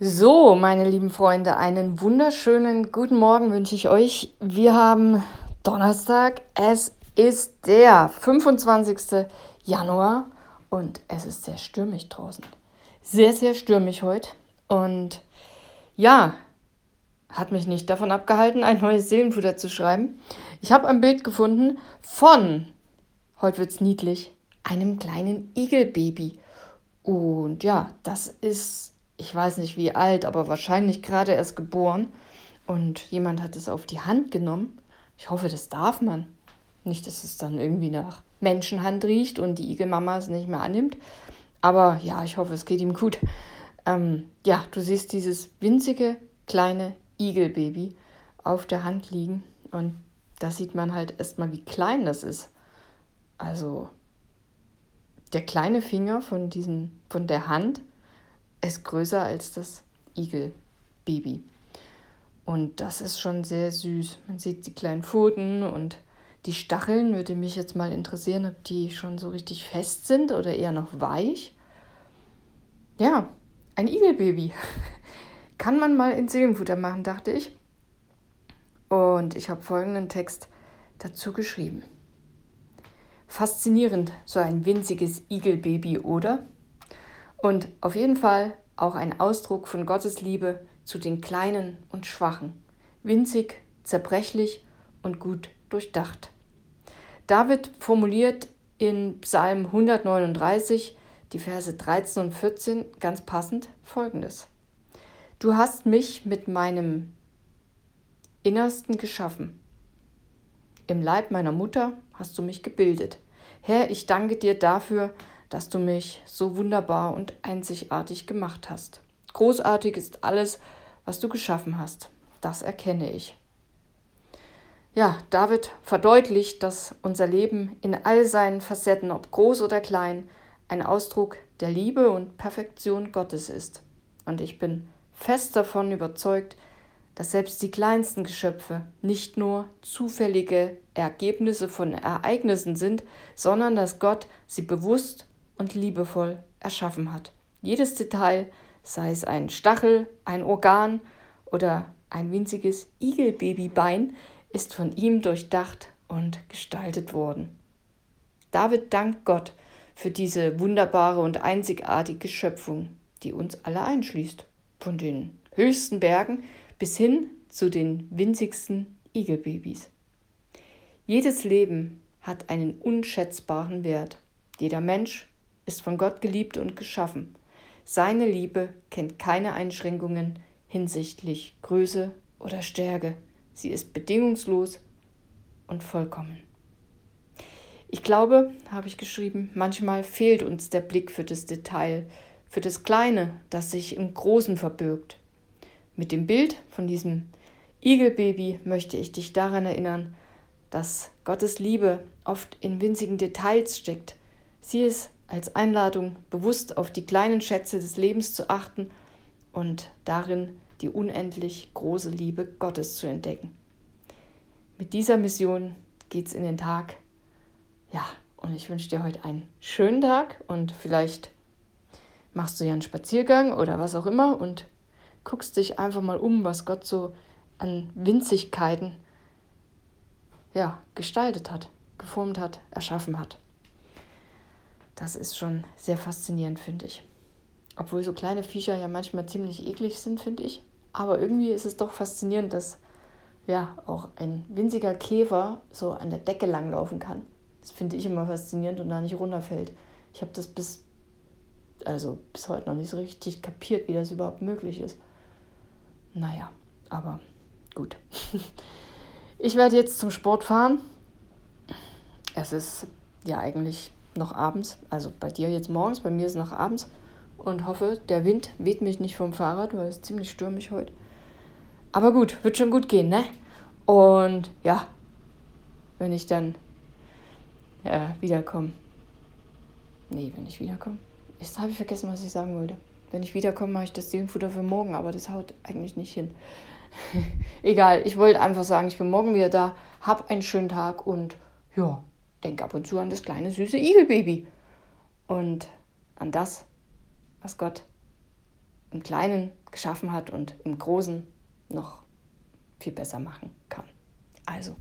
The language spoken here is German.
So, meine lieben Freunde, einen wunderschönen guten Morgen wünsche ich euch. Wir haben Donnerstag. Es ist der 25. Januar und es ist sehr stürmisch draußen. Sehr, sehr stürmisch heute. Und ja, hat mich nicht davon abgehalten, ein neues Seelenfutter zu schreiben. Ich habe ein Bild gefunden von, heute wird es niedlich, einem kleinen Igelbaby. Und ja, das ist ich weiß nicht wie alt, aber wahrscheinlich gerade erst geboren. Und jemand hat es auf die Hand genommen. Ich hoffe, das darf man. Nicht, dass es dann irgendwie nach Menschenhand riecht und die Igelmama es nicht mehr annimmt. Aber ja, ich hoffe, es geht ihm gut. Ähm, ja, du siehst dieses winzige kleine Igelbaby auf der Hand liegen. Und da sieht man halt erstmal, wie klein das ist. Also der kleine Finger von, diesen, von der Hand ist größer als das Igelbaby. Und das ist schon sehr süß. Man sieht die kleinen Pfoten und die Stacheln. Würde mich jetzt mal interessieren, ob die schon so richtig fest sind oder eher noch weich. Ja, ein Igelbaby. Kann man mal in Seelenfutter machen, dachte ich. Und ich habe folgenden Text dazu geschrieben. Faszinierend, so ein winziges Igelbaby, oder? Und auf jeden Fall auch ein Ausdruck von Gottes Liebe zu den Kleinen und Schwachen, winzig, zerbrechlich und gut durchdacht. David formuliert in Psalm 139, die Verse 13 und 14, ganz passend folgendes. Du hast mich mit meinem Innersten geschaffen. Im Leib meiner Mutter hast du mich gebildet. Herr, ich danke dir dafür, dass du mich so wunderbar und einzigartig gemacht hast. Großartig ist alles, was du geschaffen hast. Das erkenne ich. Ja, David verdeutlicht, dass unser Leben in all seinen Facetten, ob groß oder klein, ein Ausdruck der Liebe und Perfektion Gottes ist. Und ich bin fest davon überzeugt, dass selbst die kleinsten Geschöpfe nicht nur zufällige Ergebnisse von Ereignissen sind, sondern dass Gott sie bewusst und liebevoll erschaffen hat. Jedes Detail, sei es ein Stachel, ein Organ oder ein winziges Igelbabybein, ist von ihm durchdacht und gestaltet worden. David dankt Gott für diese wunderbare und einzigartige Schöpfung, die uns alle einschließt, von den höchsten Bergen bis hin zu den winzigsten Igelbabys. Jedes Leben hat einen unschätzbaren Wert. Jeder Mensch ist von Gott geliebt und geschaffen. Seine Liebe kennt keine Einschränkungen hinsichtlich Größe oder Stärke. Sie ist bedingungslos und vollkommen. Ich glaube, habe ich geschrieben, manchmal fehlt uns der Blick für das Detail, für das Kleine, das sich im Großen verbirgt. Mit dem Bild von diesem Igelbaby möchte ich dich daran erinnern, dass Gottes Liebe oft in winzigen Details steckt. Sie ist als Einladung, bewusst auf die kleinen Schätze des Lebens zu achten und darin die unendlich große Liebe Gottes zu entdecken. Mit dieser Mission geht's in den Tag. Ja, und ich wünsche dir heute einen schönen Tag und vielleicht machst du ja einen Spaziergang oder was auch immer und guckst dich einfach mal um, was Gott so an Winzigkeiten ja, gestaltet hat, geformt hat, erschaffen hat. Das ist schon sehr faszinierend, finde ich. Obwohl so kleine Viecher ja manchmal ziemlich eklig sind, finde ich. Aber irgendwie ist es doch faszinierend, dass ja auch ein winziger Käfer so an der Decke langlaufen kann. Das finde ich immer faszinierend und da nicht runterfällt. Ich habe das bis, also bis heute noch nicht so richtig kapiert, wie das überhaupt möglich ist. Naja, aber gut. Ich werde jetzt zum Sport fahren. Es ist ja eigentlich noch abends, also bei dir jetzt morgens, bei mir ist es noch abends und hoffe, der Wind weht mich nicht vom Fahrrad, weil es ziemlich stürmisch heute. Aber gut, wird schon gut gehen, ne? Und ja, wenn ich dann ja, wiederkomme. Nee, wenn ich wiederkomme. Jetzt habe ich vergessen, was ich sagen wollte. Wenn ich wiederkomme, mache ich das Seelenfutter für morgen, aber das haut eigentlich nicht hin. Egal, ich wollte einfach sagen, ich bin morgen wieder da, hab einen schönen Tag und ja, Denk ab und zu an das kleine süße Igelbaby. Und an das, was Gott im Kleinen geschaffen hat und im Großen noch viel besser machen kann. Also